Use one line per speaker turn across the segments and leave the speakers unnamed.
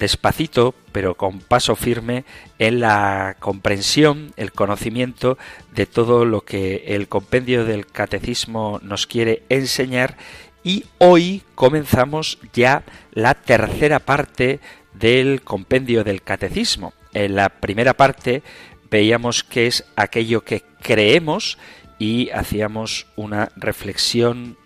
despacito, pero con paso firme, en la comprensión, el conocimiento de todo lo que el compendio del catecismo nos quiere enseñar y hoy comenzamos ya la tercera parte del compendio del catecismo. En la primera parte veíamos qué es aquello que creemos y hacíamos una reflexión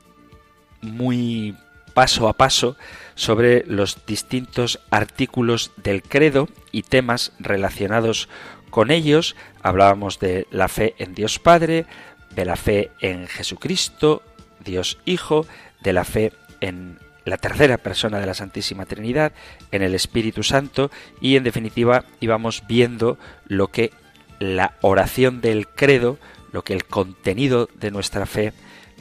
muy paso a paso sobre los distintos artículos del credo y temas relacionados con ellos. Hablábamos de la fe en Dios Padre, de la fe en Jesucristo, Dios Hijo, de la fe en la tercera persona de la Santísima Trinidad, en el Espíritu Santo y en definitiva íbamos viendo lo que la oración del credo, lo que el contenido de nuestra fe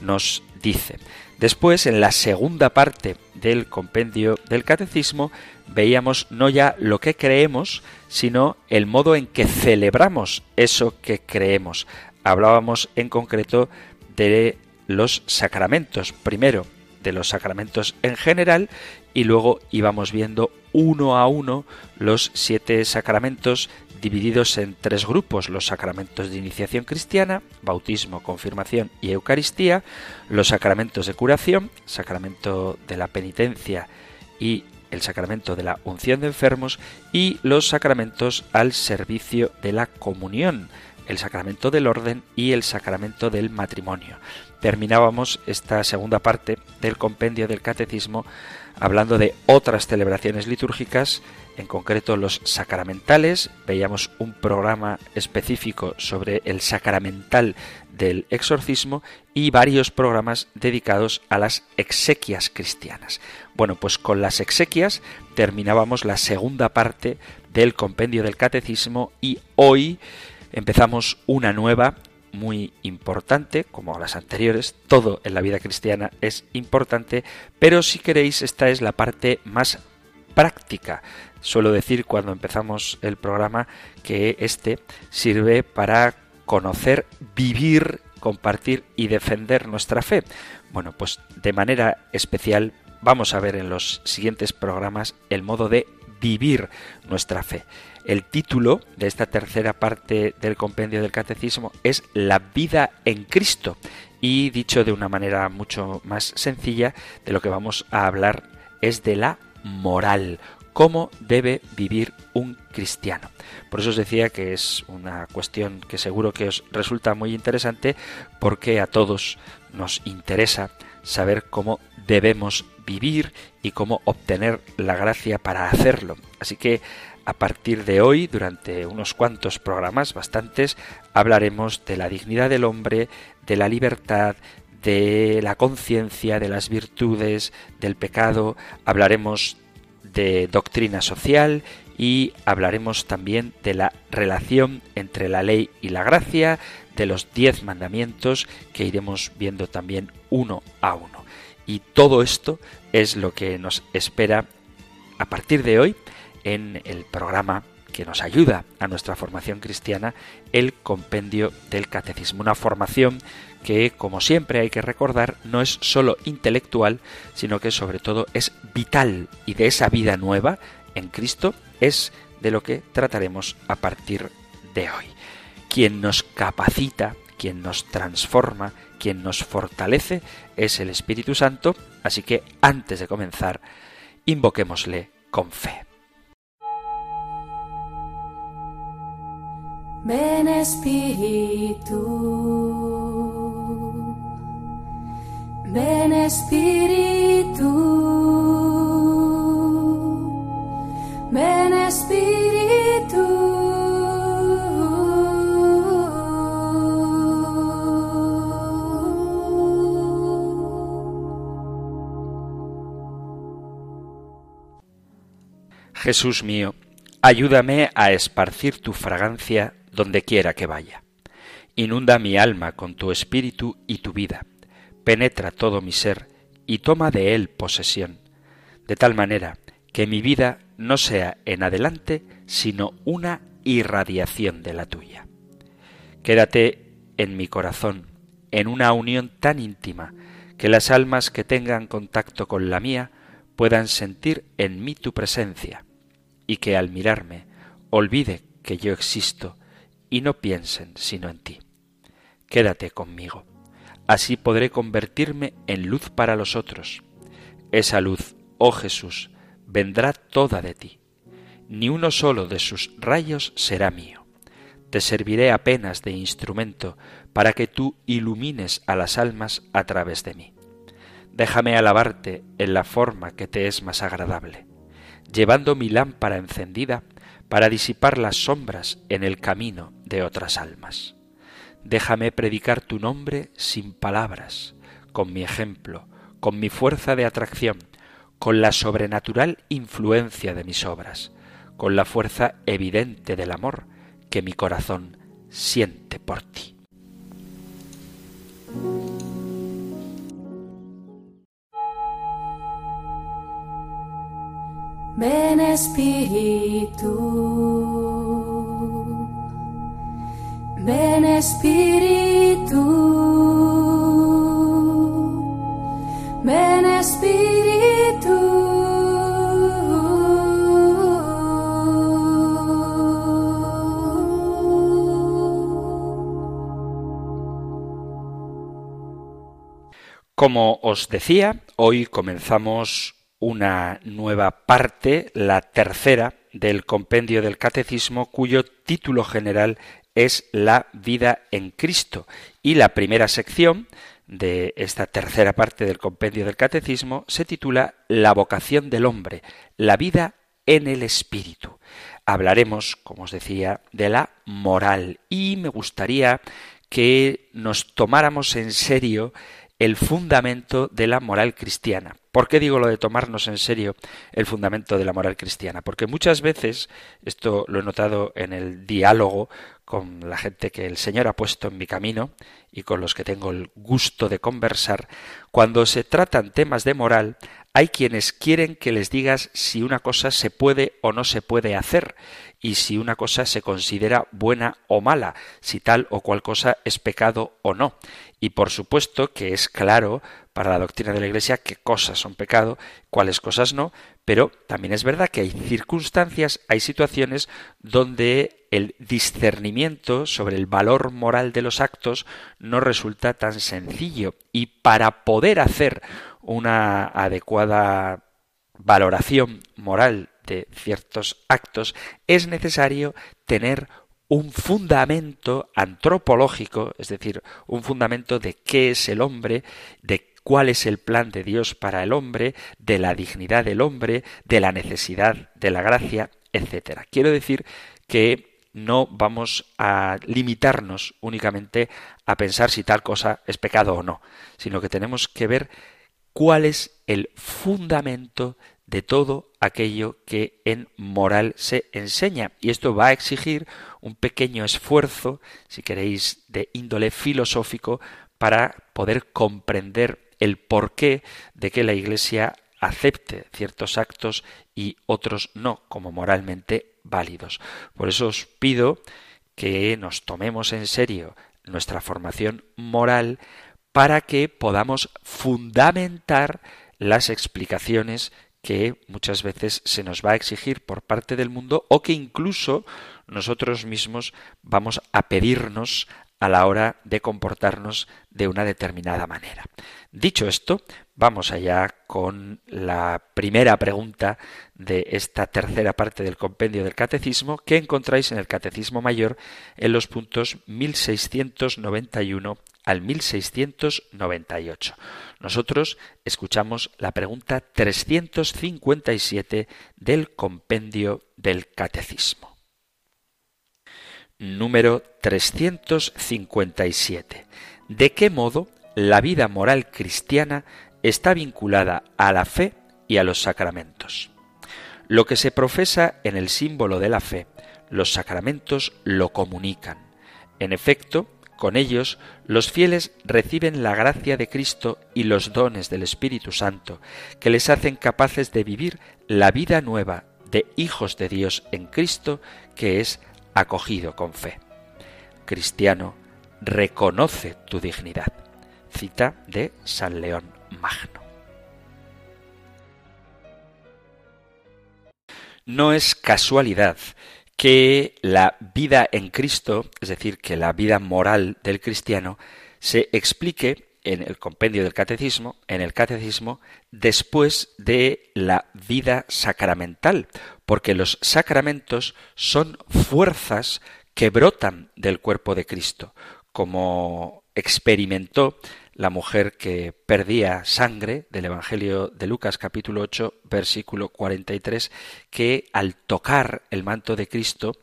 nos dice. Después, en la segunda parte del compendio del catecismo, veíamos no ya lo que creemos, sino el modo en que celebramos eso que creemos. Hablábamos en concreto de los sacramentos. Primero, de los sacramentos en general y luego íbamos viendo uno a uno los siete sacramentos divididos en tres grupos, los sacramentos de iniciación cristiana, bautismo, confirmación y Eucaristía, los sacramentos de curación, sacramento de la penitencia y el sacramento de la unción de enfermos y los sacramentos al servicio de la comunión, el sacramento del orden y el sacramento del matrimonio. Terminábamos esta segunda parte del compendio del catecismo hablando de otras celebraciones litúrgicas en concreto los sacramentales. Veíamos un programa específico sobre el sacramental del exorcismo y varios programas dedicados a las exequias cristianas. Bueno, pues con las exequias terminábamos la segunda parte del compendio del catecismo y hoy empezamos una nueva muy importante, como las anteriores, todo en la vida cristiana es importante, pero si queréis esta es la parte más práctica Suelo decir cuando empezamos el programa que este sirve para conocer, vivir, compartir y defender nuestra fe. Bueno, pues de manera especial vamos a ver en los siguientes programas el modo de vivir nuestra fe. El título de esta tercera parte del compendio del catecismo es La vida en Cristo y dicho de una manera mucho más sencilla, de lo que vamos a hablar es de la moral, cómo debe vivir un cristiano. Por eso os decía que es una cuestión que seguro que os resulta muy interesante porque a todos nos interesa saber cómo debemos vivir y cómo obtener la gracia para hacerlo. Así que a partir de hoy, durante unos cuantos programas, bastantes, hablaremos de la dignidad del hombre, de la libertad, de la conciencia, de las virtudes, del pecado, hablaremos de doctrina social y hablaremos también de la relación entre la ley y la gracia, de los diez mandamientos que iremos viendo también uno a uno. Y todo esto es lo que nos espera a partir de hoy en el programa que nos ayuda a nuestra formación cristiana, el compendio del catecismo. Una formación que, como siempre hay que recordar, no es sólo intelectual, sino que sobre todo es vital y de esa vida nueva en Cristo es de lo que trataremos a partir de hoy. Quien nos capacita, quien nos transforma, quien nos fortalece es el Espíritu Santo, así que antes de comenzar, invoquémosle con fe.
Ven Espíritu, ven Espíritu, ven Espíritu.
Jesús mío, ayúdame a esparcir tu fragancia donde quiera que vaya. Inunda mi alma con tu espíritu y tu vida. Penetra todo mi ser y toma de él posesión, de tal manera que mi vida no sea en adelante sino una irradiación de la tuya. Quédate en mi corazón, en una unión tan íntima que las almas que tengan contacto con la mía puedan sentir en mí tu presencia y que al mirarme olvide que yo existo y no piensen sino en ti. Quédate conmigo. Así podré convertirme en luz para los otros. Esa luz, oh Jesús, vendrá toda de ti. Ni uno solo de sus rayos será mío. Te serviré apenas de instrumento para que tú ilumines a las almas a través de mí. Déjame alabarte en la forma que te es más agradable, llevando mi lámpara encendida para disipar las sombras en el camino de otras almas. Déjame predicar tu nombre sin palabras, con mi ejemplo, con mi fuerza de atracción, con la sobrenatural influencia de mis obras, con la fuerza evidente del amor que mi corazón siente por ti.
Ven Espíritu, ven Espíritu, ven Espíritu.
Como os decía, hoy comenzamos una nueva parte, la tercera del compendio del catecismo, cuyo título general es La vida en Cristo. Y la primera sección de esta tercera parte del compendio del catecismo se titula La vocación del hombre, la vida en el espíritu. Hablaremos, como os decía, de la moral y me gustaría que nos tomáramos en serio el fundamento de la moral cristiana. ¿Por qué digo lo de tomarnos en serio el fundamento de la moral cristiana? Porque muchas veces, esto lo he notado en el diálogo con la gente que el Señor ha puesto en mi camino y con los que tengo el gusto de conversar, cuando se tratan temas de moral, hay quienes quieren que les digas si una cosa se puede o no se puede hacer y si una cosa se considera buena o mala, si tal o cual cosa es pecado o no. Y por supuesto que es claro para la doctrina de la Iglesia qué cosas son pecado, cuáles cosas no, pero también es verdad que hay circunstancias, hay situaciones donde el discernimiento sobre el valor moral de los actos no resulta tan sencillo y para poder hacer una adecuada valoración moral de ciertos actos, es necesario tener un fundamento antropológico, es decir, un fundamento de qué es el hombre, de cuál es el plan de Dios para el hombre, de la dignidad del hombre, de la necesidad de la gracia, etc. Quiero decir que no vamos a limitarnos únicamente a pensar si tal cosa es pecado o no, sino que tenemos que ver cuál es el fundamento de todo aquello que en moral se enseña. Y esto va a exigir un pequeño esfuerzo, si queréis, de índole filosófico, para poder comprender el porqué de que la Iglesia acepte ciertos actos y otros no como moralmente válidos. Por eso os pido que nos tomemos en serio nuestra formación moral para que podamos fundamentar las explicaciones que muchas veces se nos va a exigir por parte del mundo o que incluso nosotros mismos vamos a pedirnos a la hora de comportarnos de una determinada manera. Dicho esto, vamos allá con la primera pregunta de esta tercera parte del compendio del catecismo que encontráis en el Catecismo Mayor en los puntos 1691 al 1698. Nosotros escuchamos la pregunta 357 del compendio del Catecismo. Número 357. ¿De qué modo la vida moral cristiana está vinculada a la fe y a los sacramentos? Lo que se profesa en el símbolo de la fe, los sacramentos lo comunican. En efecto, con ellos los fieles reciben la gracia de Cristo y los dones del Espíritu Santo, que les hacen capaces de vivir la vida nueva de hijos de Dios en Cristo, que es acogido con fe. Cristiano, reconoce tu dignidad. Cita de San León Magno. No es casualidad que la vida en Cristo, es decir, que la vida moral del cristiano, se explique en el compendio del catecismo, en el catecismo, después de la vida sacramental, porque los sacramentos son fuerzas que brotan del cuerpo de Cristo, como experimentó la mujer que perdía sangre del Evangelio de Lucas capítulo 8 versículo 43, que al tocar el manto de Cristo,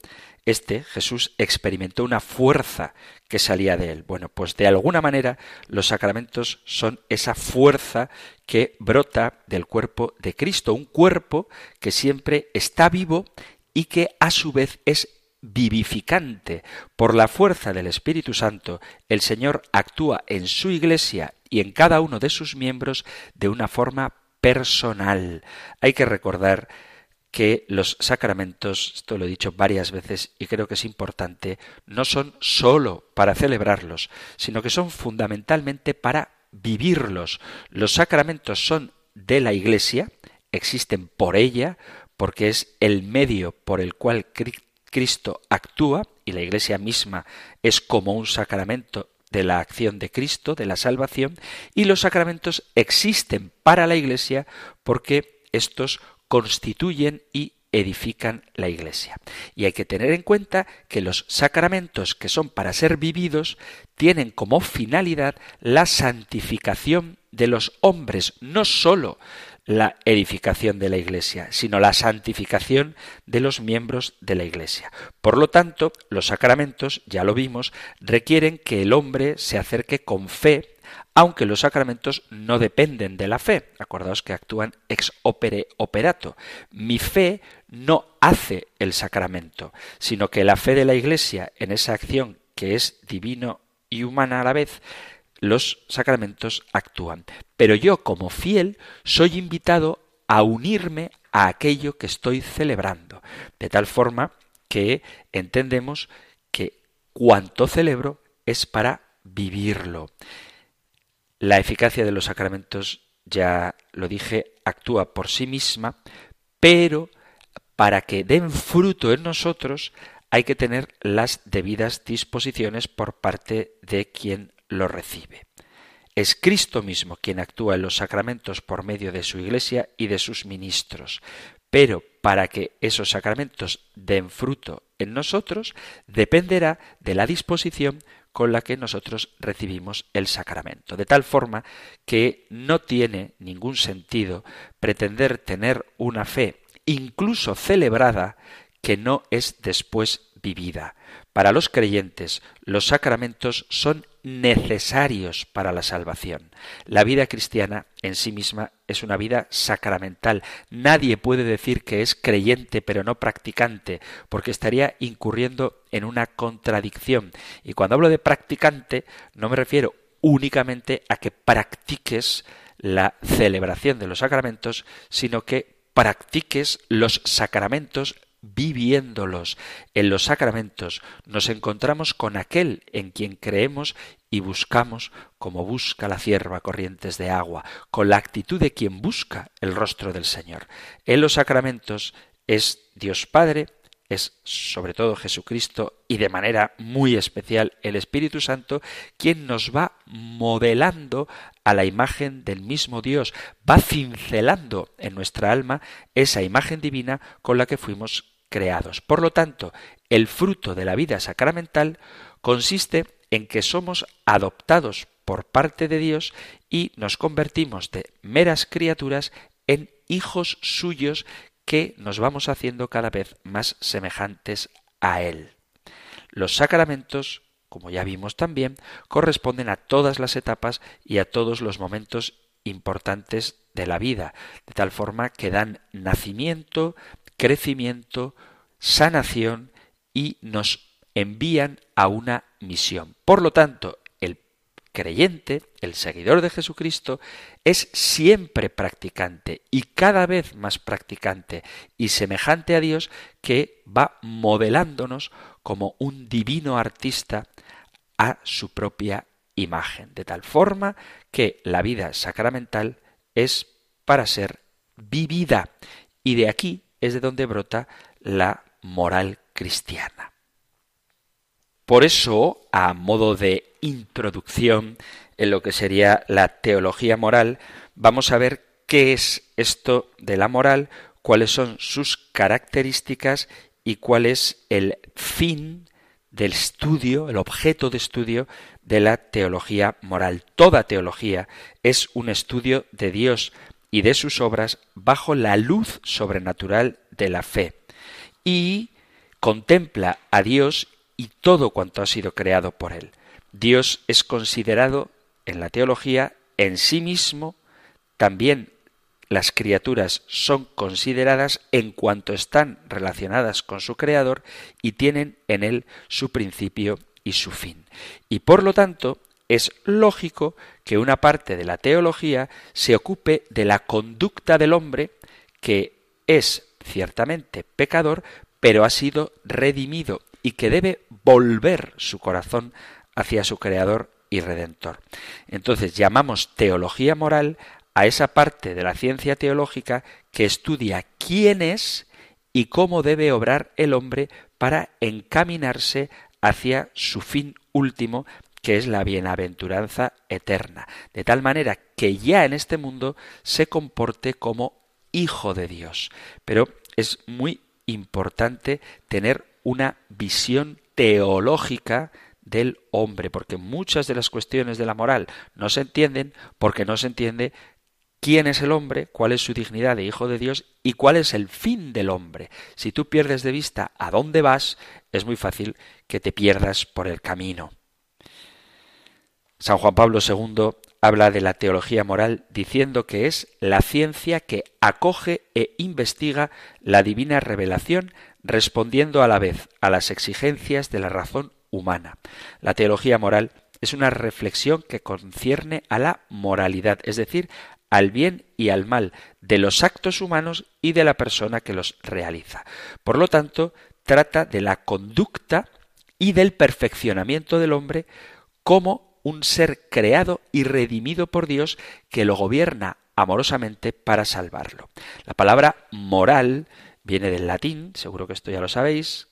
este, Jesús, experimentó una fuerza que salía de él. Bueno, pues de alguna manera los sacramentos son esa fuerza que brota del cuerpo de Cristo, un cuerpo que siempre está vivo y que a su vez es vivificante. Por la fuerza del Espíritu Santo, el Señor actúa en su Iglesia y en cada uno de sus miembros de una forma personal. Hay que recordar que los sacramentos, esto lo he dicho varias veces y creo que es importante, no son sólo para celebrarlos, sino que son fundamentalmente para vivirlos. Los sacramentos son de la Iglesia, existen por ella, porque es el medio por el cual Cristo actúa y la Iglesia misma es como un sacramento de la acción de Cristo, de la salvación, y los sacramentos existen para la Iglesia porque estos constituyen y edifican la Iglesia. Y hay que tener en cuenta que los sacramentos que son para ser vividos tienen como finalidad la santificación de los hombres, no sólo la edificación de la Iglesia, sino la santificación de los miembros de la Iglesia. Por lo tanto, los sacramentos, ya lo vimos, requieren que el hombre se acerque con fe, aunque los sacramentos no dependen de la fe. Acordaos que actúan ex opere operato. Mi fe no hace el sacramento, sino que la fe de la Iglesia en esa acción que es divino y humana a la vez, los sacramentos actúan. Pero yo como fiel soy invitado a unirme a aquello que estoy celebrando, de tal forma que entendemos que cuanto celebro es para vivirlo. La eficacia de los sacramentos, ya lo dije, actúa por sí misma, pero para que den fruto en nosotros hay que tener las debidas disposiciones por parte de quien lo recibe. Es Cristo mismo quien actúa en los sacramentos por medio de su Iglesia y de sus ministros. Pero para que esos sacramentos den fruto en nosotros, dependerá de la disposición con la que nosotros recibimos el sacramento. De tal forma que no tiene ningún sentido pretender tener una fe, incluso celebrada, que no es después vivida. Para los creyentes, los sacramentos son necesarios para la salvación. La vida cristiana en sí misma es una vida sacramental. Nadie puede decir que es creyente pero no practicante, porque estaría incurriendo en una contradicción. Y cuando hablo de practicante, no me refiero únicamente a que practiques la celebración de los sacramentos, sino que practiques los sacramentos viviéndolos. En los sacramentos nos encontramos con aquel en quien creemos y buscamos como busca la cierva corrientes de agua, con la actitud de quien busca el rostro del Señor. En los sacramentos es Dios Padre, es sobre todo Jesucristo y de manera muy especial el Espíritu Santo quien nos va modelando a la imagen del mismo Dios, va cincelando en nuestra alma esa imagen divina con la que fuimos creados. Por lo tanto, el fruto de la vida sacramental consiste en que somos adoptados por parte de Dios y nos convertimos de meras criaturas en hijos suyos que nos vamos haciendo cada vez más semejantes a Él. Los sacramentos, como ya vimos también, corresponden a todas las etapas y a todos los momentos importantes de la vida, de tal forma que dan nacimiento, crecimiento, sanación y nos envían a una misión. Por lo tanto, el creyente, el seguidor de Jesucristo, es siempre practicante y cada vez más practicante y semejante a Dios que va modelándonos como un divino artista a su propia imagen, de tal forma que la vida sacramental es para ser vivida y de aquí es de donde brota la moral cristiana. Por eso, a modo de introducción en lo que sería la teología moral, vamos a ver qué es esto de la moral, cuáles son sus características y cuál es el fin del estudio, el objeto de estudio de la teología moral. Toda teología es un estudio de Dios y de sus obras bajo la luz sobrenatural de la fe y contempla a Dios y todo cuanto ha sido creado por él. Dios es considerado en la teología en sí mismo, también las criaturas son consideradas en cuanto están relacionadas con su Creador y tienen en él su principio y su fin. Y por lo tanto, es lógico que una parte de la teología se ocupe de la conducta del hombre que es ciertamente pecador, pero ha sido redimido y que debe volver su corazón hacia su Creador y Redentor. Entonces llamamos teología moral a esa parte de la ciencia teológica que estudia quién es y cómo debe obrar el hombre para encaminarse hacia su fin último, que es la bienaventuranza eterna, de tal manera que ya en este mundo se comporte como hijo de Dios. Pero es muy importante tener una visión teológica del hombre, porque muchas de las cuestiones de la moral no se entienden porque no se entiende quién es el hombre, cuál es su dignidad de hijo de Dios y cuál es el fin del hombre. Si tú pierdes de vista a dónde vas, es muy fácil que te pierdas por el camino. San Juan Pablo II habla de la teología moral diciendo que es la ciencia que acoge e investiga la divina revelación respondiendo a la vez a las exigencias de la razón humana. La teología moral es una reflexión que concierne a la moralidad, es decir, al bien y al mal de los actos humanos y de la persona que los realiza. Por lo tanto, trata de la conducta y del perfeccionamiento del hombre como un ser creado y redimido por Dios que lo gobierna amorosamente para salvarlo. La palabra moral viene del latín, seguro que esto ya lo sabéis,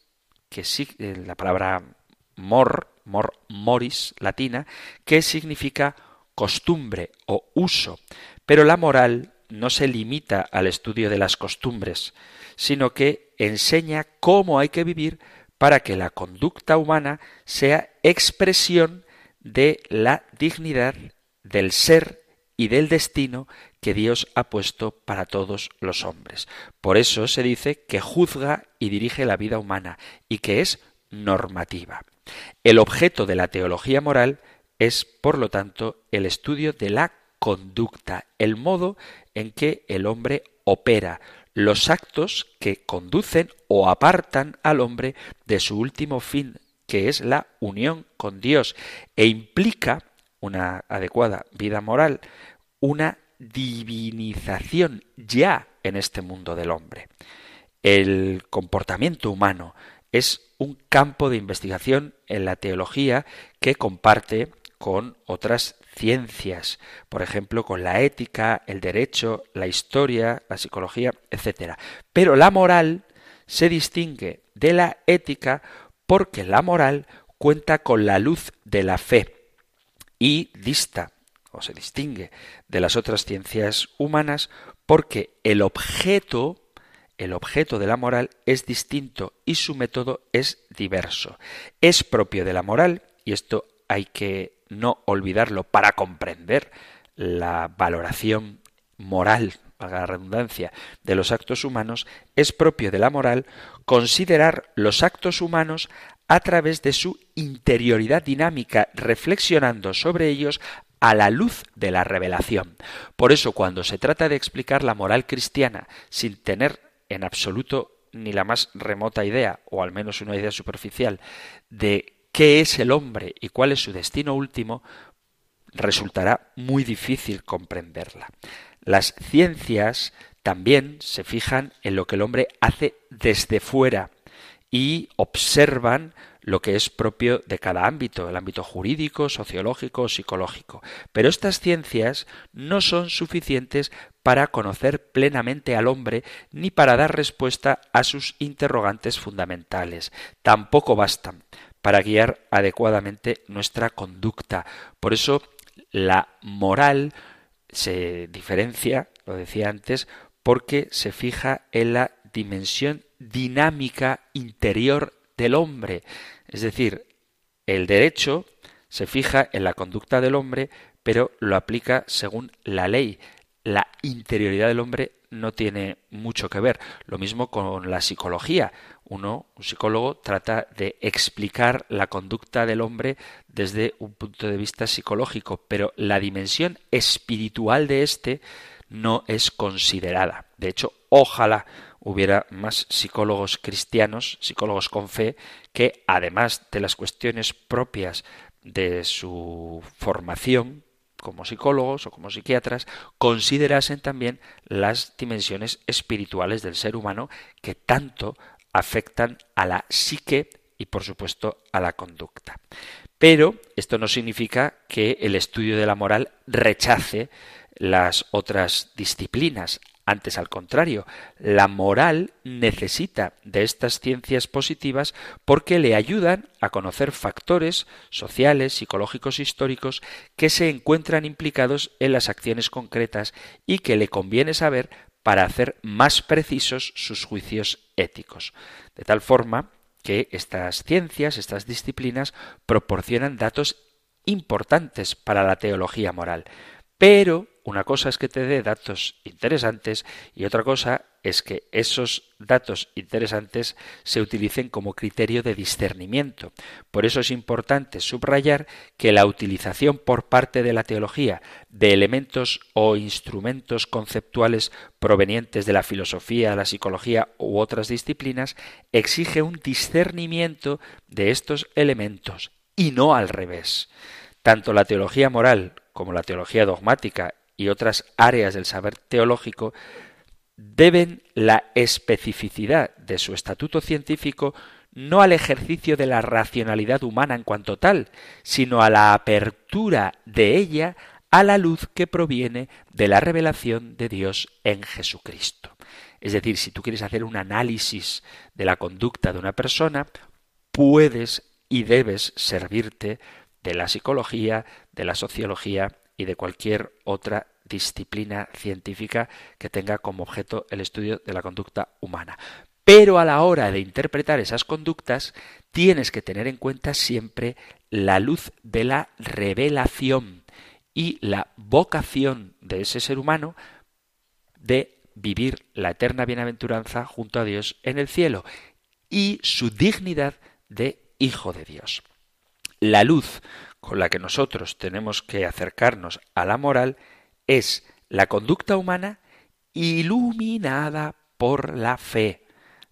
que sí, eh, la palabra mor, mor moris latina, que significa costumbre o uso. Pero la moral no se limita al estudio de las costumbres, sino que enseña cómo hay que vivir para que la conducta humana sea expresión de la dignidad del ser y del destino que Dios ha puesto para todos los hombres. Por eso se dice que juzga y dirige la vida humana y que es normativa. El objeto de la teología moral es, por lo tanto, el estudio de la conducta, el modo en que el hombre opera, los actos que conducen o apartan al hombre de su último fin, que es la unión con Dios, e implica una adecuada vida moral, una divinización ya en este mundo del hombre. El comportamiento humano es un campo de investigación en la teología que comparte con otras ciencias, por ejemplo, con la ética, el derecho, la historia, la psicología, etc. Pero la moral se distingue de la ética porque la moral cuenta con la luz de la fe y dista o se distingue de las otras ciencias humanas porque el objeto el objeto de la moral es distinto y su método es diverso. Es propio de la moral, y esto hay que no olvidarlo para comprender la valoración moral, la redundancia, de los actos humanos, es propio de la moral considerar los actos humanos a través de su interioridad dinámica, reflexionando sobre ellos a la luz de la revelación. Por eso, cuando se trata de explicar la moral cristiana sin tener en absoluto ni la más remota idea, o al menos una idea superficial, de qué es el hombre y cuál es su destino último, resultará muy difícil comprenderla. Las ciencias también se fijan en lo que el hombre hace desde fuera y observan lo que es propio de cada ámbito, el ámbito jurídico, sociológico, psicológico. Pero estas ciencias no son suficientes para conocer plenamente al hombre ni para dar respuesta a sus interrogantes fundamentales. Tampoco bastan para guiar adecuadamente nuestra conducta. Por eso la moral se diferencia, lo decía antes, porque se fija en la dimensión dinámica interior del hombre. Es decir, el derecho se fija en la conducta del hombre, pero lo aplica según la ley. La interioridad del hombre no tiene mucho que ver. Lo mismo con la psicología. Uno, un psicólogo, trata de explicar la conducta del hombre desde un punto de vista psicológico, pero la dimensión espiritual de éste no es considerada. De hecho, ojalá hubiera más psicólogos cristianos, psicólogos con fe, que además de las cuestiones propias de su formación como psicólogos o como psiquiatras, considerasen también las dimensiones espirituales del ser humano que tanto afectan a la psique y por supuesto a la conducta. Pero esto no significa que el estudio de la moral rechace las otras disciplinas. Antes, al contrario, la moral necesita de estas ciencias positivas porque le ayudan a conocer factores sociales, psicológicos, históricos que se encuentran implicados en las acciones concretas y que le conviene saber para hacer más precisos sus juicios éticos. De tal forma que estas ciencias, estas disciplinas, proporcionan datos importantes para la teología moral. Pero una cosa es que te dé datos interesantes y otra cosa es que esos datos interesantes se utilicen como criterio de discernimiento. Por eso es importante subrayar que la utilización por parte de la teología de elementos o instrumentos conceptuales provenientes de la filosofía, la psicología u otras disciplinas exige un discernimiento de estos elementos y no al revés. Tanto la teología moral como la teología dogmática y otras áreas del saber teológico deben la especificidad de su estatuto científico no al ejercicio de la racionalidad humana en cuanto tal, sino a la apertura de ella a la luz que proviene de la revelación de Dios en Jesucristo. Es decir, si tú quieres hacer un análisis de la conducta de una persona, puedes y debes servirte de la psicología, de la sociología y de cualquier otra disciplina científica que tenga como objeto el estudio de la conducta humana. Pero a la hora de interpretar esas conductas, tienes que tener en cuenta siempre la luz de la revelación y la vocación de ese ser humano de vivir la eterna bienaventuranza junto a Dios en el cielo y su dignidad de hijo de Dios. La luz con la que nosotros tenemos que acercarnos a la moral es la conducta humana iluminada por la fe,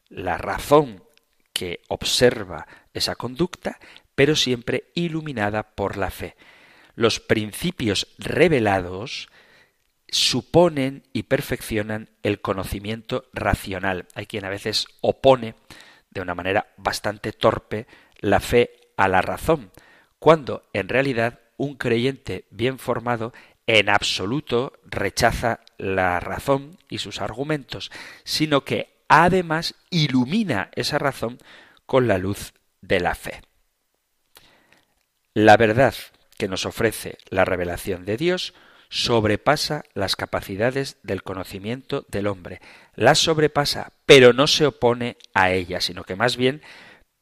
la razón que observa esa conducta, pero siempre iluminada por la fe. Los principios revelados suponen y perfeccionan el conocimiento racional. Hay quien a veces opone de una manera bastante torpe la fe a la razón, cuando en realidad un creyente bien formado en absoluto rechaza la razón y sus argumentos, sino que además ilumina esa razón con la luz de la fe. La verdad que nos ofrece la revelación de Dios sobrepasa las capacidades del conocimiento del hombre, las sobrepasa, pero no se opone a ella, sino que más bien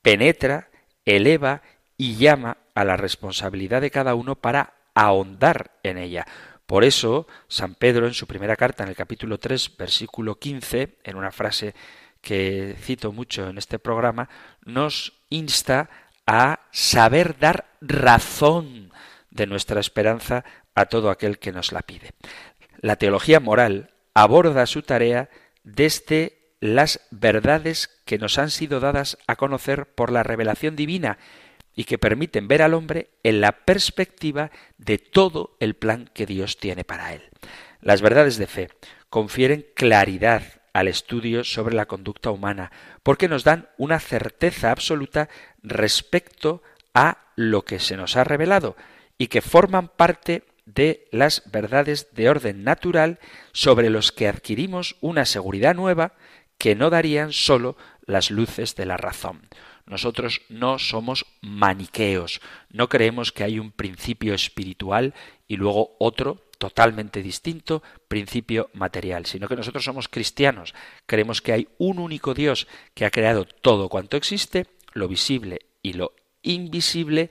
penetra, eleva y llama a la responsabilidad de cada uno para ahondar en ella. Por eso, San Pedro en su primera carta, en el capítulo 3, versículo 15, en una frase que cito mucho en este programa, nos insta a saber dar razón de nuestra esperanza a todo aquel que nos la pide. La teología moral aborda su tarea desde las verdades que nos han sido dadas a conocer por la revelación divina y que permiten ver al hombre en la perspectiva de todo el plan que Dios tiene para él. Las verdades de fe confieren claridad al estudio sobre la conducta humana, porque nos dan una certeza absoluta respecto a lo que se nos ha revelado y que forman parte de las verdades de orden natural sobre los que adquirimos una seguridad nueva que no darían sólo las luces de la razón. Nosotros no somos maniqueos, no creemos que hay un principio espiritual y luego otro totalmente distinto principio material, sino que nosotros somos cristianos, creemos que hay un único Dios que ha creado todo cuanto existe, lo visible y lo invisible,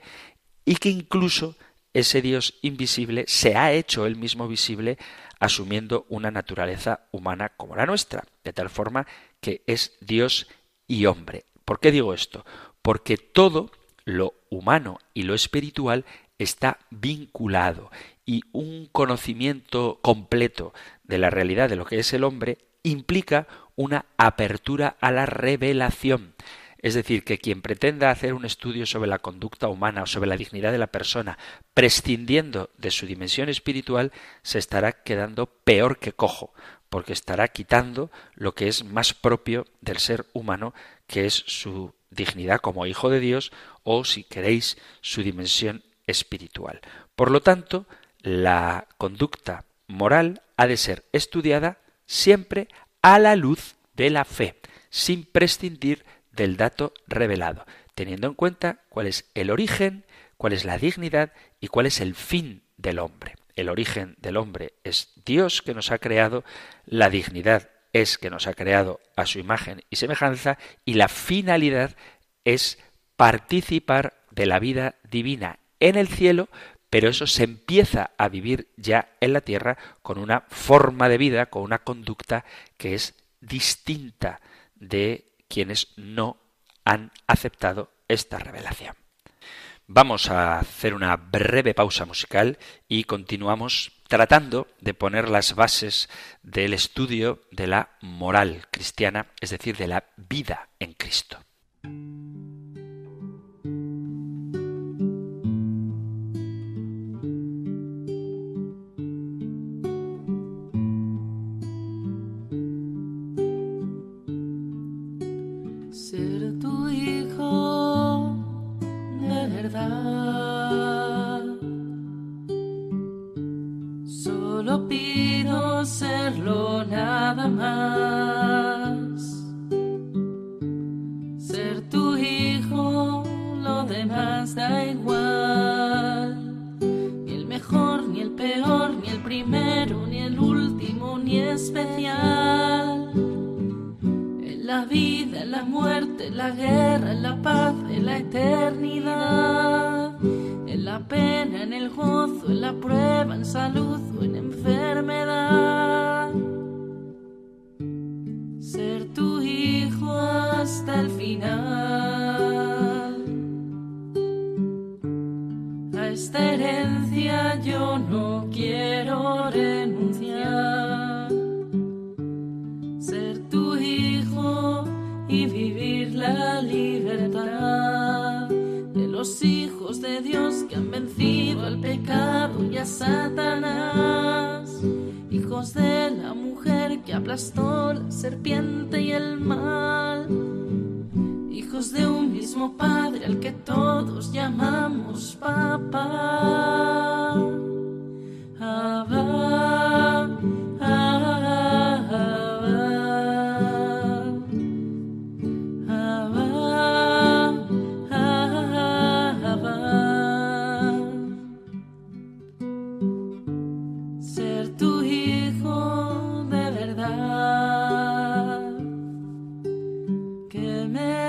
y que incluso ese Dios invisible se ha hecho él mismo visible asumiendo una naturaleza humana como la nuestra, de tal forma que es Dios y hombre. ¿Por qué digo esto? Porque todo lo humano y lo espiritual está vinculado y un conocimiento completo de la realidad de lo que es el hombre implica una apertura a la revelación. Es decir, que quien pretenda hacer un estudio sobre la conducta humana o sobre la dignidad de la persona, prescindiendo de su dimensión espiritual, se estará quedando peor que cojo, porque estará quitando lo que es más propio del ser humano, que es su dignidad como hijo de Dios o, si queréis, su dimensión espiritual. Por lo tanto, la conducta moral ha de ser estudiada siempre a la luz de la fe, sin prescindir del dato revelado, teniendo en cuenta cuál es el origen, cuál es la dignidad y cuál es el fin del hombre. El origen del hombre es Dios que nos ha creado, la dignidad es que nos ha creado a su imagen y semejanza y la finalidad es participar de la vida divina en el cielo, pero eso se empieza a vivir ya en la tierra con una forma de vida, con una conducta que es distinta de quienes no han aceptado esta revelación. Vamos a hacer una breve pausa musical y continuamos tratando de poner las bases del estudio de la moral cristiana, es decir, de la vida en Cristo.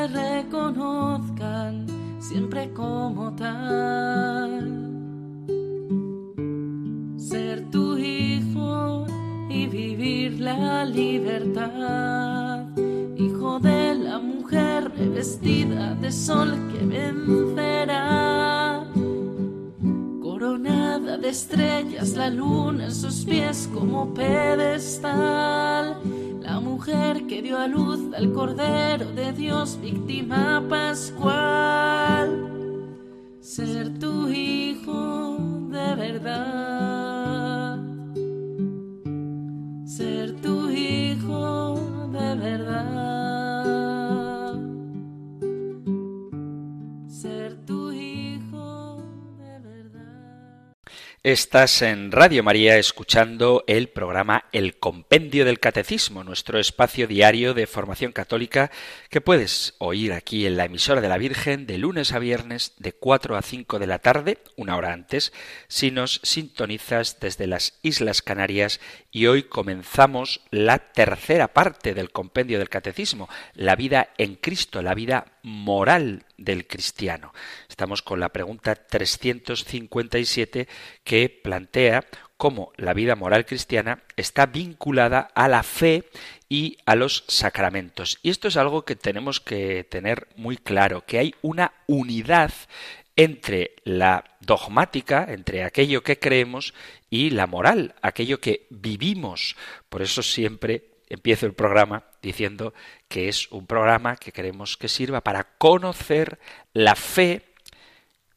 reconozcan siempre como tal. Ser tu hijo y vivir la libertad. Hijo de la mujer revestida de sol que vencerá. Coronada de estrellas, la luna en sus pies como pedestal Mujer que dio a luz al Cordero de Dios, víctima pascual. Ser tu hijo de verdad.
Estás en Radio María escuchando el programa El Compendio del Catecismo, nuestro espacio diario de formación católica que puedes oír aquí en la emisora de la Virgen de lunes a viernes de 4 a 5 de la tarde, una hora antes, si nos sintonizas desde las Islas Canarias y hoy comenzamos la tercera parte del Compendio del Catecismo, la vida en Cristo, la vida moral del cristiano. Estamos con la pregunta 357 que plantea cómo la vida moral cristiana está vinculada a la fe y a los sacramentos. Y esto es algo que tenemos que tener muy claro, que hay una unidad entre la dogmática, entre aquello que creemos, y la moral, aquello que vivimos. Por eso siempre empiezo el programa diciendo que es un programa que queremos que sirva para conocer la fe,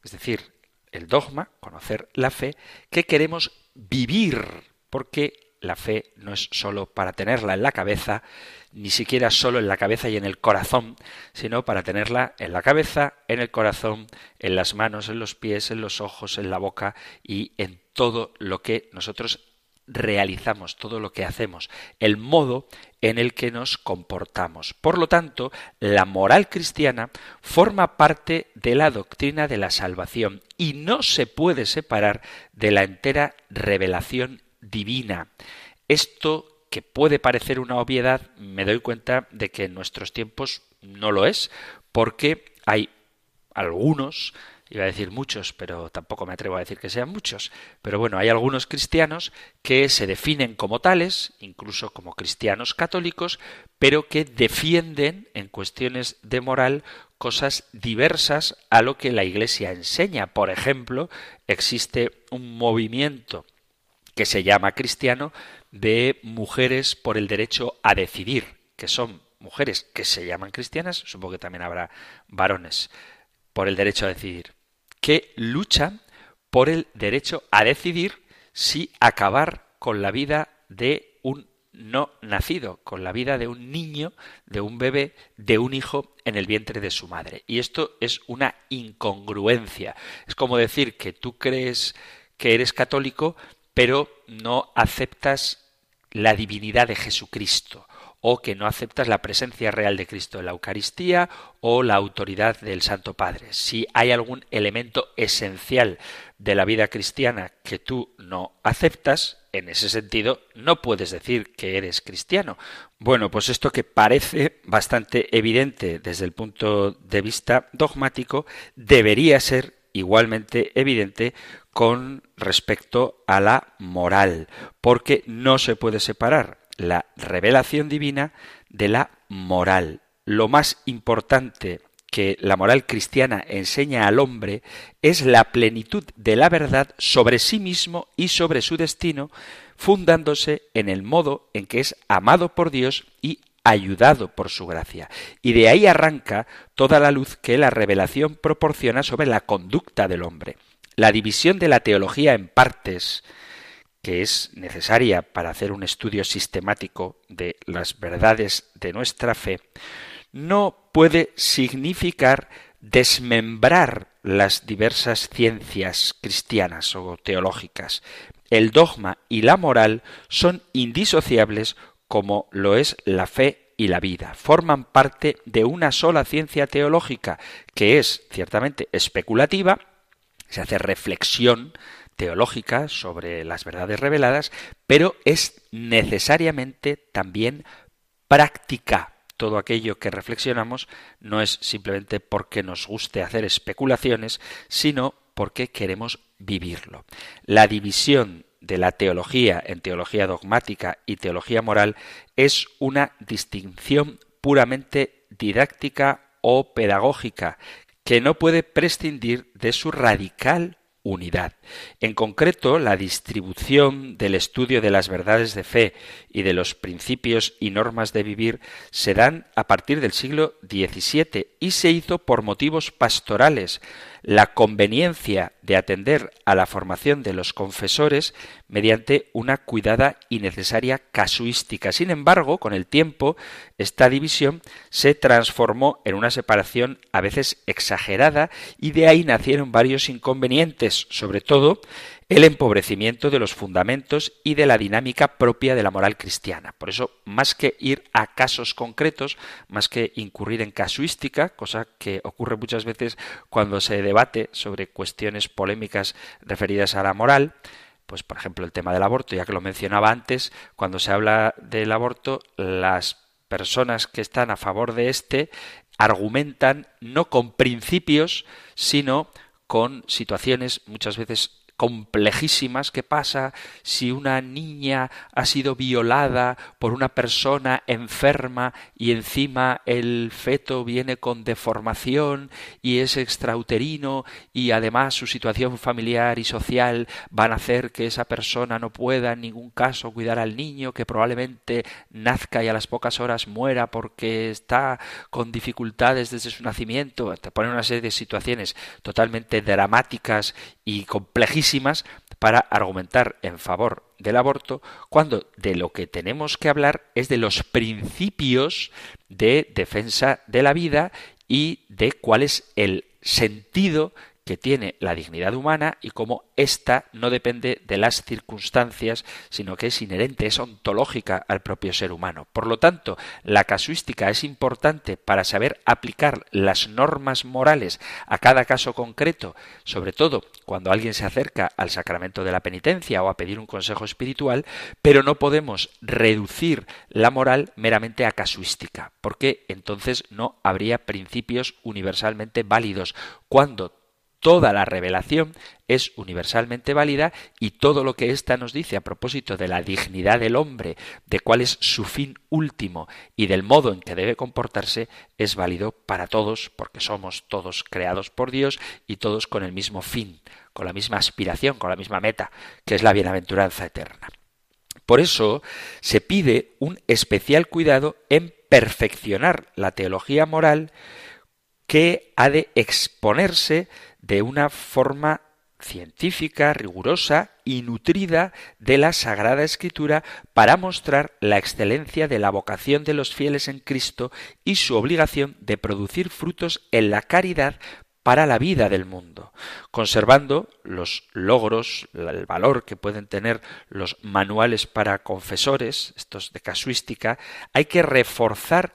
es decir, el dogma, conocer la fe, que queremos vivir, porque la fe no es sólo para tenerla en la cabeza, ni siquiera solo en la cabeza y en el corazón, sino para tenerla en la cabeza, en el corazón, en las manos, en los pies, en los ojos, en la boca y en todo lo que nosotros realizamos, todo lo que hacemos, el modo en el que nos comportamos. Por lo tanto, la moral cristiana forma parte de la doctrina de la salvación y no se puede separar de la entera revelación divina. Esto que puede parecer una obviedad, me doy cuenta de que en nuestros tiempos no lo es, porque hay algunos iba a decir muchos, pero tampoco me atrevo a decir que sean muchos, pero bueno, hay algunos cristianos que se definen como tales, incluso como cristianos católicos, pero que defienden en cuestiones de moral cosas diversas a lo que la Iglesia enseña. Por ejemplo, existe un movimiento que se llama cristiano de mujeres por el derecho a decidir, que son mujeres que se llaman cristianas, supongo que también habrá varones por el derecho a decidir que luchan por el derecho a decidir si acabar con la vida de un no nacido, con la vida de un niño, de un bebé, de un hijo en el vientre de su madre. Y esto es una incongruencia. Es como decir que tú crees que eres católico, pero no aceptas la divinidad de Jesucristo o que no aceptas la presencia real de Cristo en la Eucaristía o la autoridad del Santo Padre. Si hay algún elemento esencial de la vida cristiana que tú no aceptas, en ese sentido no puedes decir que eres cristiano. Bueno, pues esto que parece bastante evidente desde el punto de vista dogmático, debería ser igualmente evidente con respecto a la moral, porque no se puede separar la revelación divina de la moral. Lo más importante que la moral cristiana enseña al hombre es la plenitud de la verdad sobre sí mismo y sobre su destino, fundándose en el modo en que es amado por Dios y ayudado por su gracia. Y de ahí arranca toda la luz que la revelación proporciona sobre la conducta del hombre. La división de la teología en partes, que es necesaria para hacer un estudio sistemático de las verdades de nuestra fe, no puede significar desmembrar las diversas ciencias cristianas o teológicas. El dogma y la moral son indisociables como lo es la fe y la vida. Forman parte de una sola ciencia teológica que es ciertamente especulativa, se hace reflexión teológica sobre las verdades reveladas, pero es necesariamente también práctica. Todo aquello que reflexionamos no es simplemente porque nos guste hacer especulaciones, sino porque queremos vivirlo. La división de la teología en teología dogmática y teología moral es una distinción puramente didáctica o pedagógica que no puede prescindir de su radical unidad. En concreto, la distribución del estudio de las verdades de fe y de los principios y normas de vivir se dan a partir del siglo XVII y se hizo por motivos pastorales, la conveniencia de atender a la formación de los confesores mediante una cuidada y necesaria casuística. Sin embargo, con el tiempo, esta división se transformó en una separación a veces exagerada y de ahí nacieron varios inconvenientes, sobre todo el empobrecimiento de los fundamentos y de la dinámica propia de la moral cristiana. Por eso, más que ir a casos concretos, más que incurrir en casuística, cosa que ocurre muchas veces cuando se debate sobre cuestiones polémicas referidas a la moral, pues por ejemplo el tema del aborto, ya que lo mencionaba antes, cuando se habla del aborto, las personas que están a favor de este argumentan no con principios, sino con situaciones muchas veces complejísimas que pasa si una niña ha sido violada por una persona enferma y encima el feto viene con deformación y es extrauterino y además su situación familiar y social van a hacer que esa persona no pueda en ningún caso cuidar al niño que probablemente nazca y a las pocas horas muera porque está con dificultades desde su nacimiento te ponen una serie de situaciones totalmente dramáticas y complejísimas para argumentar en favor del aborto, cuando de lo que tenemos que hablar es de los principios de defensa de la vida y de cuál es el sentido que tiene la dignidad humana y cómo ésta no depende de las circunstancias, sino que es inherente, es ontológica al propio ser humano. Por lo tanto, la casuística es importante para saber aplicar las normas morales a cada caso concreto, sobre todo cuando alguien se acerca al sacramento de la penitencia o a pedir un consejo espiritual, pero no podemos reducir la moral meramente a casuística, porque entonces no habría principios universalmente válidos. Cuando toda la revelación es universalmente válida y todo lo que ésta nos dice a propósito de la dignidad del hombre, de cuál es su fin último y del modo en que debe comportarse, es válido para todos, porque somos todos creados por Dios y todos con el mismo fin, con la misma aspiración, con la misma meta, que es la bienaventuranza eterna. Por eso se pide un especial cuidado en perfeccionar la teología moral que ha de exponerse de una forma científica, rigurosa y nutrida de la Sagrada Escritura para mostrar la excelencia de la vocación de los fieles en Cristo y su obligación de producir frutos en la caridad para la vida del mundo, conservando los logros, el valor que pueden tener los manuales para confesores, estos de casuística, hay que reforzar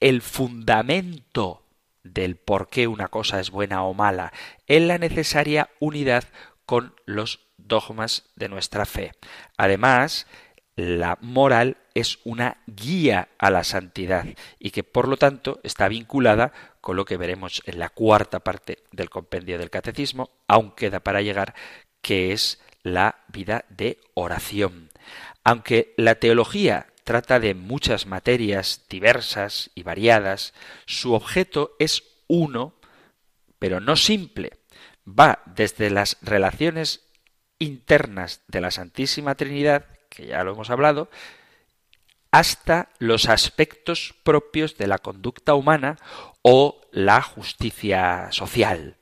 el fundamento del por qué una cosa es buena o mala, en la necesaria unidad con los dogmas de nuestra fe. Además, la moral es una guía a la santidad y que por lo tanto está vinculada con lo que veremos en la cuarta parte del compendio del catecismo, aún queda para llegar, que es la vida de oración. Aunque la teología trata de muchas materias diversas y variadas, su objeto es uno, pero no simple. Va desde las relaciones internas de la Santísima Trinidad, que ya lo hemos hablado, hasta los aspectos propios de la conducta humana o la justicia social.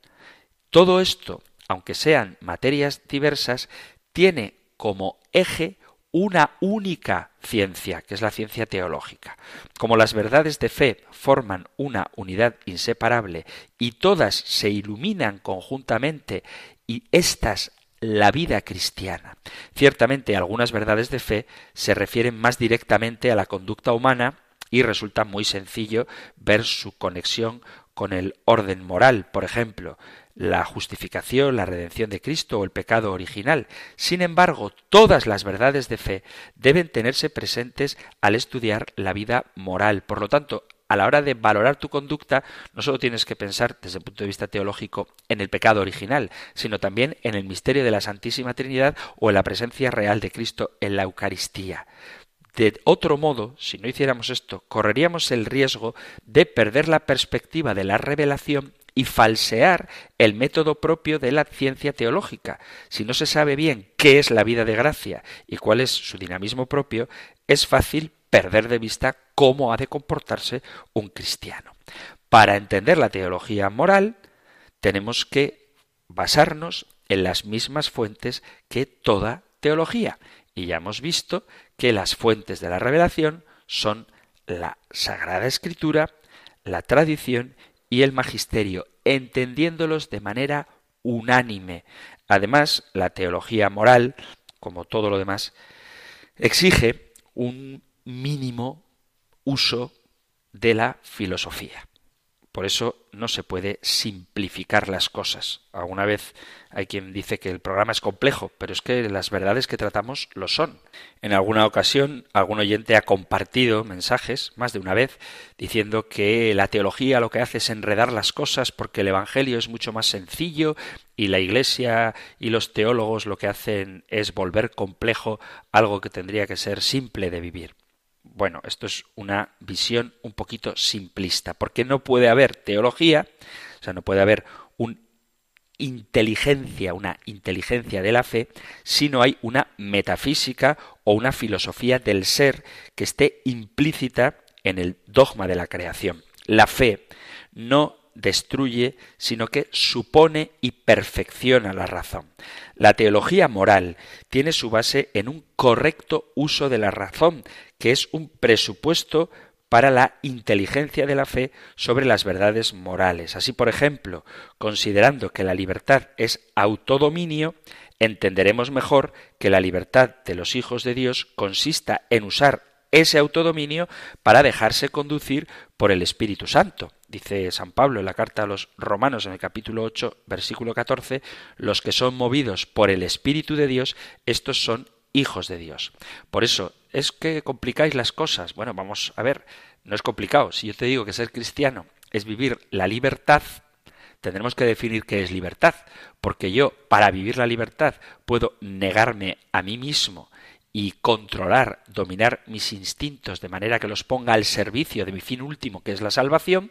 Todo esto, aunque sean materias diversas, tiene como eje una única ciencia, que es la ciencia teológica. Como las verdades de fe forman una unidad inseparable y todas se iluminan conjuntamente y estas la vida cristiana. Ciertamente algunas verdades de fe se refieren más directamente a la conducta humana y resulta muy sencillo ver su conexión con el orden moral, por ejemplo, la justificación, la redención de Cristo o el pecado original. Sin embargo, todas las verdades de fe deben tenerse presentes al estudiar la vida moral. Por lo tanto, a la hora de valorar tu conducta, no solo tienes que pensar desde el punto de vista teológico en el pecado original, sino también en el misterio de la Santísima Trinidad o en la presencia real de Cristo en la Eucaristía. De otro modo, si no hiciéramos esto, correríamos el riesgo de perder la perspectiva de la revelación y falsear el método propio de la ciencia teológica. Si no se sabe bien qué es la vida de gracia y cuál es su dinamismo propio, es fácil perder de vista cómo ha de comportarse un cristiano. Para entender la teología moral, tenemos que basarnos en las mismas fuentes que toda teología. Y ya hemos visto que las fuentes de la revelación son la Sagrada Escritura, la tradición y el magisterio, entendiéndolos de manera unánime. Además, la teología moral, como todo lo demás, exige un mínimo uso de la filosofía. Por eso no se puede simplificar las cosas. Alguna vez hay quien dice que el programa es complejo, pero es que las verdades que tratamos lo son. En alguna ocasión algún oyente ha compartido mensajes, más de una vez, diciendo que la teología lo que hace es enredar las cosas porque el Evangelio es mucho más sencillo y la Iglesia y los teólogos lo que hacen es volver complejo algo que tendría que ser simple de vivir. Bueno, esto es una visión un poquito simplista, porque no puede haber teología, o sea, no puede haber una inteligencia, una inteligencia de la fe, si no hay una metafísica o una filosofía del ser que esté implícita en el dogma de la creación. La fe no destruye, sino que supone y perfecciona la razón. La teología moral tiene su base en un correcto uso de la razón, que es un presupuesto para la inteligencia de la fe sobre las verdades morales. Así, por ejemplo, considerando que la libertad es autodominio, entenderemos mejor que la libertad de los hijos de Dios consista en usar ese autodominio para dejarse conducir por el Espíritu Santo. Dice San Pablo en la carta a los Romanos en el capítulo 8, versículo 14, los que son movidos por el Espíritu de Dios, estos son hijos de Dios. Por eso, es que complicáis las cosas. Bueno, vamos a ver, no es complicado. Si yo te digo que ser cristiano es vivir la libertad, tendremos que definir qué es libertad, porque yo, para vivir la libertad, puedo negarme a mí mismo y controlar, dominar mis instintos de manera que los ponga al servicio de mi fin último, que es la salvación,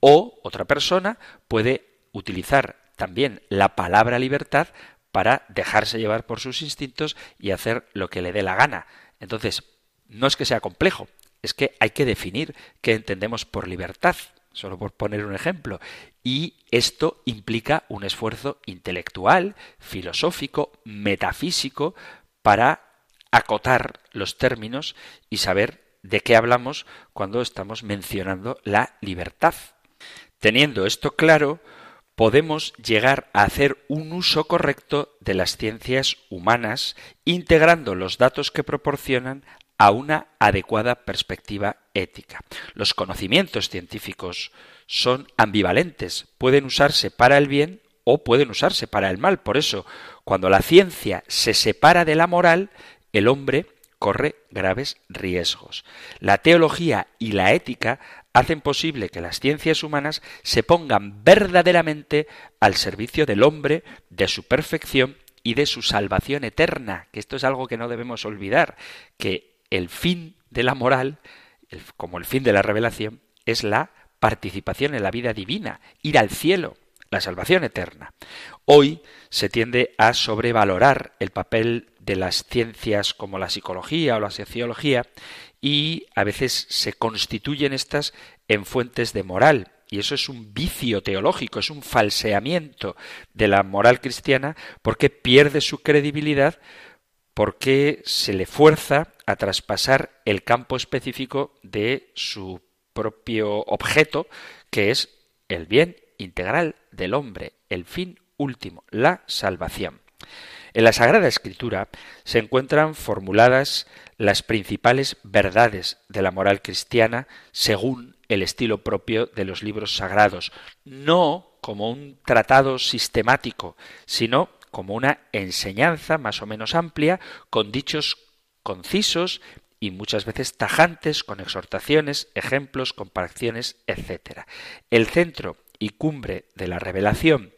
o otra persona puede utilizar también la palabra libertad para dejarse llevar por sus instintos y hacer lo que le dé la gana. Entonces, no es que sea complejo, es que hay que definir qué entendemos por libertad, solo por poner un ejemplo. Y esto implica un esfuerzo intelectual, filosófico, metafísico, para acotar los términos y saber de qué hablamos cuando estamos mencionando la libertad. Teniendo esto claro, podemos llegar a hacer un uso correcto de las ciencias humanas, integrando los datos que proporcionan a una adecuada perspectiva ética. Los conocimientos científicos son ambivalentes, pueden usarse para el bien o pueden usarse para el mal. Por eso, cuando la ciencia se separa de la moral, el hombre corre graves riesgos. La teología y la ética hacen posible que las ciencias humanas se pongan verdaderamente al servicio del hombre, de su perfección y de su salvación eterna, que esto es algo que no debemos olvidar, que el fin de la moral, como el fin de la revelación, es la participación en la vida divina, ir al cielo, la salvación eterna. Hoy se tiende a sobrevalorar el papel de las ciencias como la psicología o la sociología y a veces se constituyen estas en fuentes de moral. Y eso es un vicio teológico, es un falseamiento de la moral cristiana porque pierde su credibilidad porque se le fuerza a traspasar el campo específico de su propio objeto, que es el bien integral del hombre, el fin último, la salvación. En la Sagrada Escritura se encuentran formuladas las principales verdades de la moral cristiana según el estilo propio de los libros sagrados, no como un tratado sistemático, sino como una enseñanza más o menos amplia, con dichos concisos y muchas veces tajantes, con exhortaciones, ejemplos, comparaciones, etc. El centro y cumbre de la revelación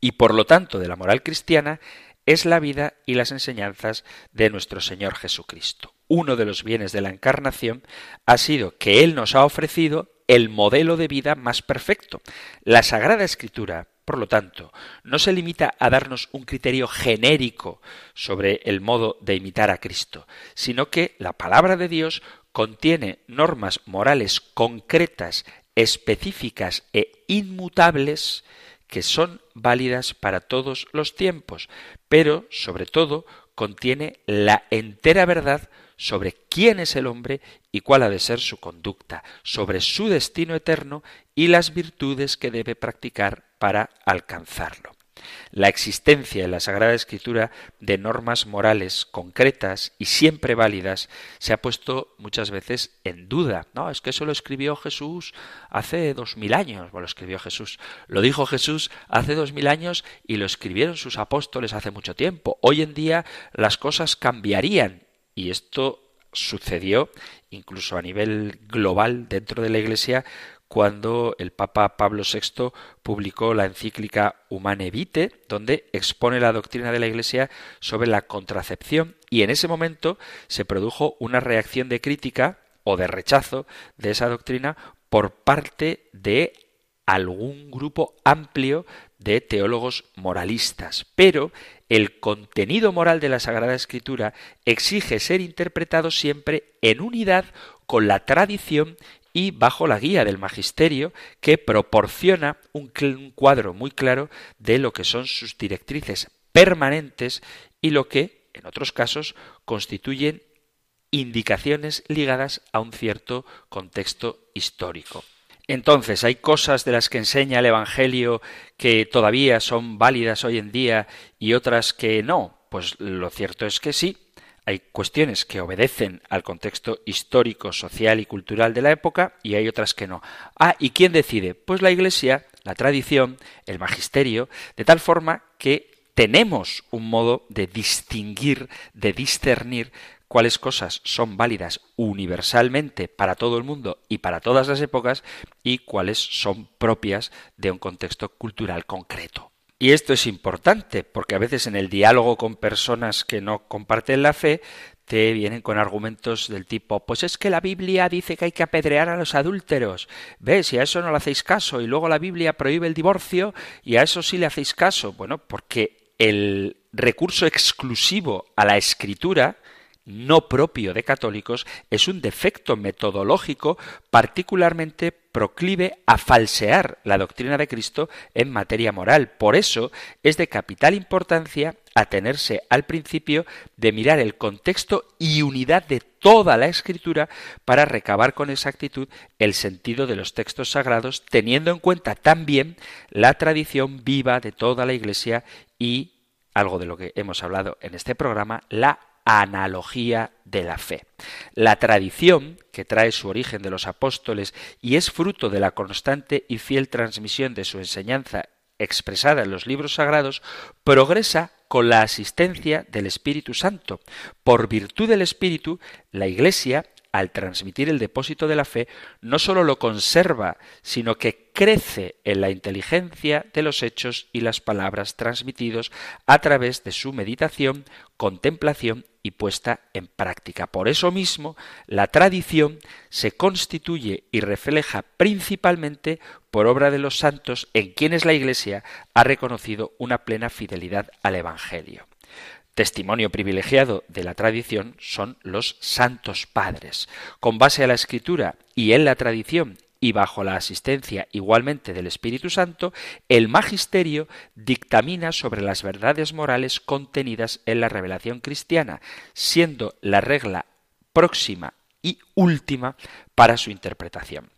y por lo tanto de la moral cristiana es la vida y las enseñanzas de nuestro Señor Jesucristo. Uno de los bienes de la encarnación ha sido que Él nos ha ofrecido el modelo de vida más perfecto. La Sagrada Escritura, por lo tanto, no se limita a darnos un criterio genérico sobre el modo de imitar a Cristo, sino que la palabra de Dios contiene normas morales concretas, específicas e inmutables que son válidas para todos los tiempos, pero sobre todo contiene la entera verdad sobre quién es el hombre y cuál ha de ser su conducta, sobre su destino eterno y las virtudes que debe practicar para alcanzarlo. La existencia en la Sagrada Escritura de normas morales concretas y siempre válidas se ha puesto muchas veces en duda. No, es que eso lo escribió Jesús hace dos mil años. Bueno, lo escribió Jesús. Lo dijo Jesús hace dos mil años y lo escribieron sus apóstoles hace mucho tiempo. Hoy en día las cosas cambiarían y esto sucedió incluso a nivel global dentro de la Iglesia cuando el Papa Pablo VI publicó la encíclica Humane Vitae, donde expone la doctrina de la Iglesia sobre la contracepción, y en ese momento se produjo una reacción de crítica o de rechazo de esa doctrina por parte de algún grupo amplio de teólogos moralistas, pero el contenido moral de la Sagrada Escritura exige ser interpretado siempre en unidad con la tradición y bajo la guía del magisterio que proporciona un, cuadro muy claro de lo que son sus directrices permanentes y lo que, en otros casos, constituyen indicaciones ligadas a un cierto contexto histórico. Entonces, hay cosas de las que enseña el Evangelio que todavía son válidas hoy en día y otras que no. Pues lo cierto es que sí, hay cuestiones que obedecen al contexto histórico, social y cultural de la época y hay otras que no. Ah, ¿y quién decide? Pues la Iglesia, la tradición, el magisterio, de tal forma que tenemos un modo de distinguir, de discernir cuáles cosas son válidas universalmente para todo el mundo y para todas las épocas y cuáles son propias de un contexto cultural concreto. Y esto es importante porque a veces en el diálogo con personas que no comparten la fe te vienen con argumentos del tipo, pues es que la Biblia dice que hay que apedrear a los adúlteros. ¿Ves? Y a eso no le hacéis caso. Y luego la Biblia prohíbe el divorcio y a eso sí le hacéis caso. Bueno, porque el recurso exclusivo a la escritura no propio de católicos es un defecto metodológico particularmente proclive a falsear la doctrina de Cristo en materia moral. Por eso es de capital importancia atenerse al principio de mirar el contexto y unidad de toda la escritura para recabar con exactitud el sentido de los textos sagrados, teniendo en cuenta también la tradición viva de toda la Iglesia y algo de lo que hemos hablado en este programa, la analogía de la fe. La tradición, que trae su origen de los apóstoles y es fruto de la constante y fiel transmisión de su enseñanza expresada en los libros sagrados, progresa con la asistencia del Espíritu Santo. Por virtud del Espíritu, la Iglesia al transmitir el depósito de la fe, no sólo lo conserva, sino que crece en la inteligencia de los hechos y las palabras transmitidos a través de su meditación, contemplación y puesta en práctica. Por eso mismo, la tradición se constituye y refleja principalmente por obra de los santos en quienes la Iglesia ha reconocido una plena fidelidad al Evangelio. Testimonio privilegiado de la tradición son los santos padres. Con base a la escritura y en la tradición y bajo la asistencia igualmente del Espíritu Santo, el magisterio dictamina sobre las verdades morales contenidas en la revelación cristiana, siendo la regla próxima y última para su interpretación.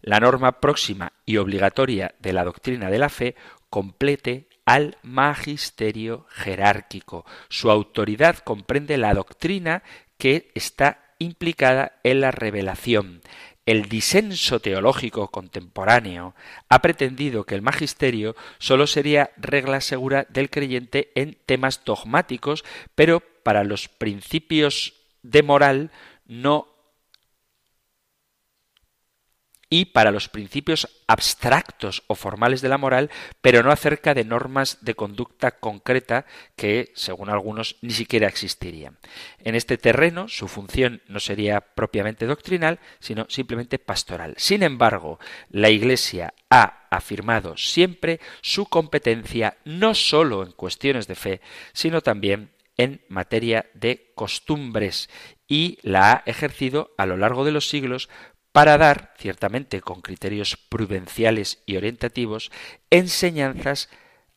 La norma próxima y obligatoria de la doctrina de la fe complete al magisterio jerárquico. Su autoridad comprende la doctrina que está implicada en la revelación. El disenso teológico contemporáneo ha pretendido que el magisterio sólo sería regla segura del creyente en temas dogmáticos, pero para los principios de moral no y para los principios abstractos o formales de la moral, pero no acerca de normas de conducta concreta que, según algunos, ni siquiera existirían. En este terreno, su función no sería propiamente doctrinal, sino simplemente pastoral. Sin embargo, la Iglesia ha afirmado siempre su competencia no sólo en cuestiones de fe, sino también en materia de costumbres y la ha ejercido a lo largo de los siglos para dar, ciertamente con criterios prudenciales y orientativos, enseñanzas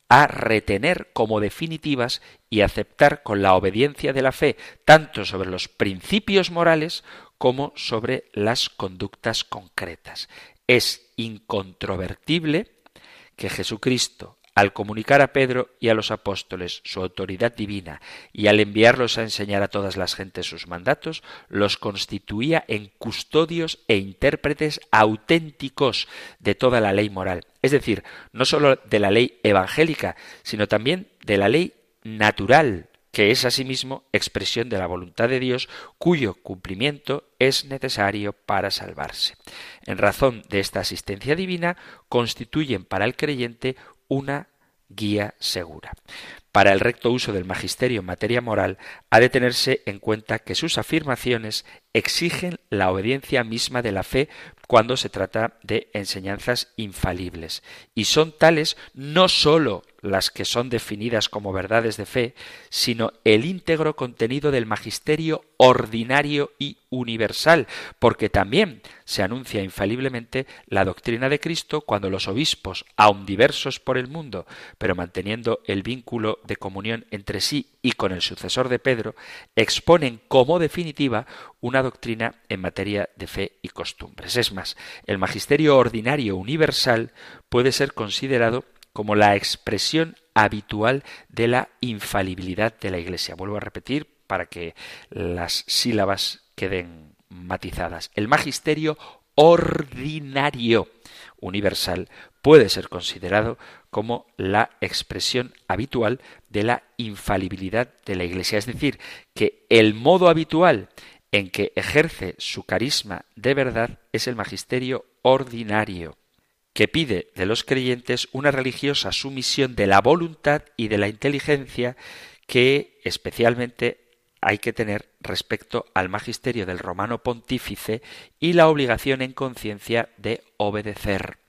a retener como definitivas y aceptar con la obediencia de la fe tanto sobre los principios morales como sobre las conductas concretas. Es incontrovertible que Jesucristo al comunicar a Pedro y a los apóstoles su autoridad divina y al enviarlos a enseñar a todas las gentes sus mandatos, los constituía en custodios e intérpretes auténticos de toda la ley moral, es decir, no sólo de la ley evangélica, sino también de la ley natural, que es asimismo expresión de la voluntad de Dios, cuyo cumplimiento es necesario para salvarse. En razón de esta asistencia divina, constituyen para el creyente una guía segura. Para el recto uso del magisterio en materia moral, ha de tenerse en cuenta que sus afirmaciones exigen la obediencia misma de la fe cuando se trata de enseñanzas infalibles, y son tales no sólo las que son definidas como verdades de fe, sino el íntegro contenido del magisterio ordinario y universal, porque también se anuncia infaliblemente la doctrina de Cristo cuando los obispos, aun diversos por el mundo, pero manteniendo el vínculo de comunión entre sí y con el sucesor de Pedro, exponen como definitiva una doctrina en materia de fe y costumbres. Es más, el magisterio ordinario universal puede ser considerado como la expresión habitual de la infalibilidad de la Iglesia. Vuelvo a repetir para que las sílabas queden matizadas. El magisterio ordinario universal puede ser considerado como la expresión habitual de la infalibilidad de la Iglesia. Es decir, que el modo habitual en que ejerce su carisma de verdad es el magisterio ordinario que pide de los creyentes una religiosa sumisión de la voluntad y de la inteligencia que especialmente hay que tener respecto al magisterio del romano pontífice y la obligación en conciencia de obedecer.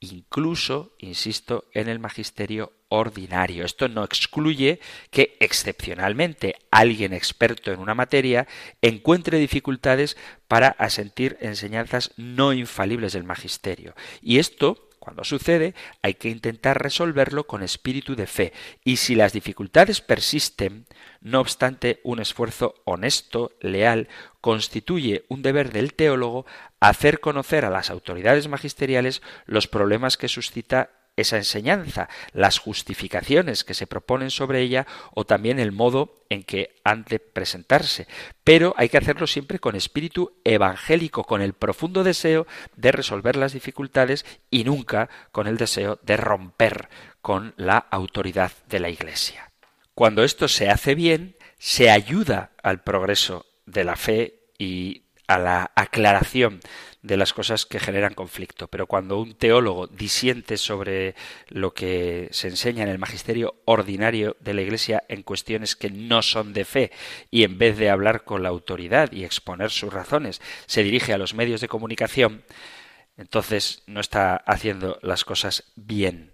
Incluso, insisto, en el magisterio ordinario. Esto no excluye que excepcionalmente alguien experto en una materia encuentre dificultades para asentir enseñanzas no infalibles del magisterio. Y esto cuando sucede, hay que intentar resolverlo con espíritu de fe. Y si las dificultades persisten, no obstante, un esfuerzo honesto, leal, constituye un deber del teólogo hacer conocer a las autoridades magisteriales los problemas que suscita esa enseñanza, las justificaciones que se proponen sobre ella o también el modo en que han de presentarse. Pero hay que hacerlo siempre con espíritu evangélico, con el profundo deseo de resolver las dificultades y nunca con el deseo de romper con la autoridad de la Iglesia. Cuando esto se hace bien, se ayuda al progreso de la fe y a la aclaración de las cosas que generan conflicto. Pero cuando un teólogo disiente sobre lo que se enseña en el magisterio ordinario de la Iglesia en cuestiones que no son de fe y en vez de hablar con la autoridad y exponer sus razones, se dirige a los medios de comunicación, entonces no está haciendo las cosas bien,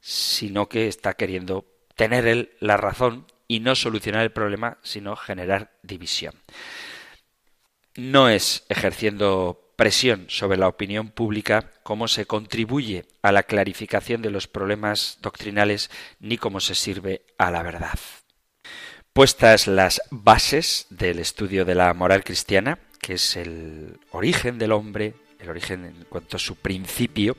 sino que está queriendo tener él la razón y no solucionar el problema, sino generar división. No es ejerciendo presión sobre la opinión pública cómo se contribuye a la clarificación de los problemas doctrinales ni cómo se sirve a la verdad. Puestas las bases del estudio de la moral cristiana, que es el origen del hombre, el origen en cuanto a su principio,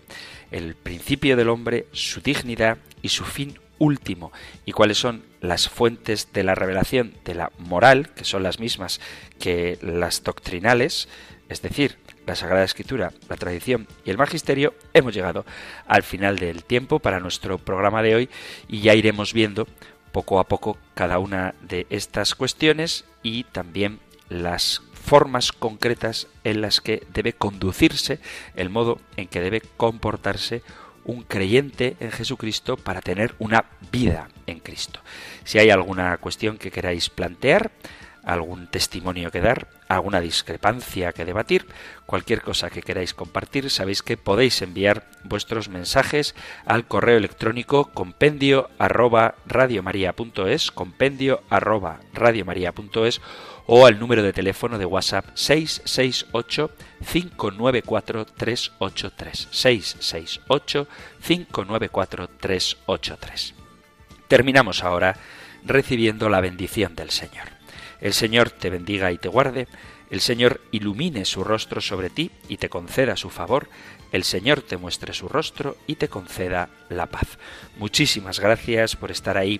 el principio del hombre, su dignidad y su fin último, y cuáles son las fuentes de la revelación de la moral, que son las mismas que las doctrinales, es decir, la Sagrada Escritura, la tradición y el magisterio, hemos llegado al final del tiempo para nuestro programa de hoy y ya iremos viendo poco a poco cada una de estas cuestiones y también las formas concretas en las que debe conducirse, el modo en que debe comportarse un creyente en Jesucristo para tener una vida en Cristo. Si hay alguna cuestión que queráis plantear, algún testimonio que dar, alguna discrepancia que debatir, cualquier cosa que queráis compartir, sabéis que podéis enviar vuestros mensajes al correo electrónico compendio arroba radiomaria.es, compendio arroba radiomaria.es o al número de teléfono de WhatsApp 668 594 383 668 594 383. Terminamos ahora recibiendo la bendición del Señor. El Señor te bendiga y te guarde, el Señor ilumine su rostro sobre ti y te conceda su favor, el Señor te muestre su rostro y te conceda la paz. Muchísimas gracias por estar ahí.